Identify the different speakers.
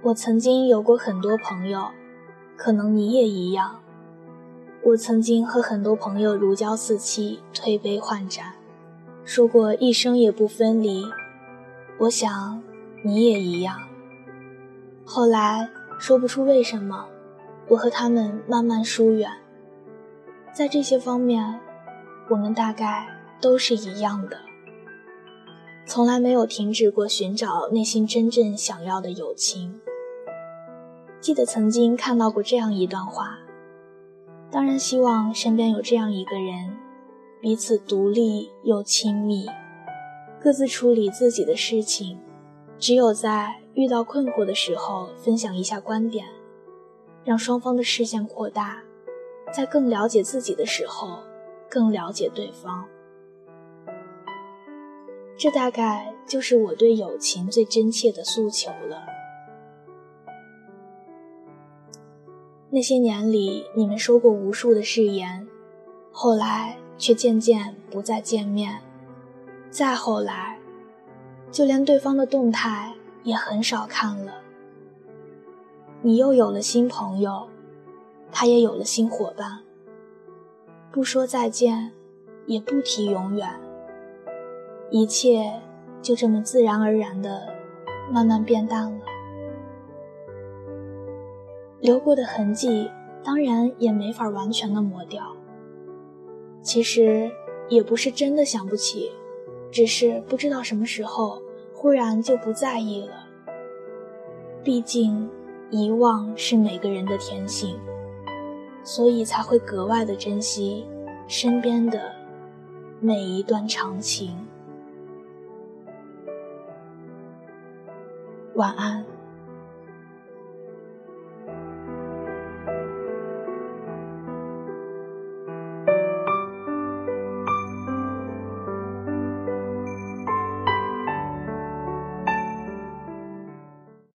Speaker 1: 我曾经有过很多朋友，可能你也一样。我曾经和很多朋友如胶似漆，推杯换盏，说过一生也不分离。我想你也一样。后来说不出为什么，我和他们慢慢疏远。在这些方面，我们大概都是一样的，从来没有停止过寻找内心真正想要的友情。记得曾经看到过这样一段话。当然希望身边有这样一个人，彼此独立又亲密，各自处理自己的事情，只有在遇到困惑的时候分享一下观点，让双方的视线扩大，在更了解自己的时候，更了解对方。这大概就是我对友情最真切的诉求了。那些年里，你们说过无数的誓言，后来却渐渐不再见面。再后来，就连对方的动态也很少看了。你又有了新朋友，他也有了新伙伴。不说再见，也不提永远，一切就这么自然而然的慢慢变淡了。留过的痕迹，当然也没法完全的抹掉。其实也不是真的想不起，只是不知道什么时候忽然就不在意了。毕竟，遗忘是每个人的天性，所以才会格外的珍惜身边的每一段长情。晚安。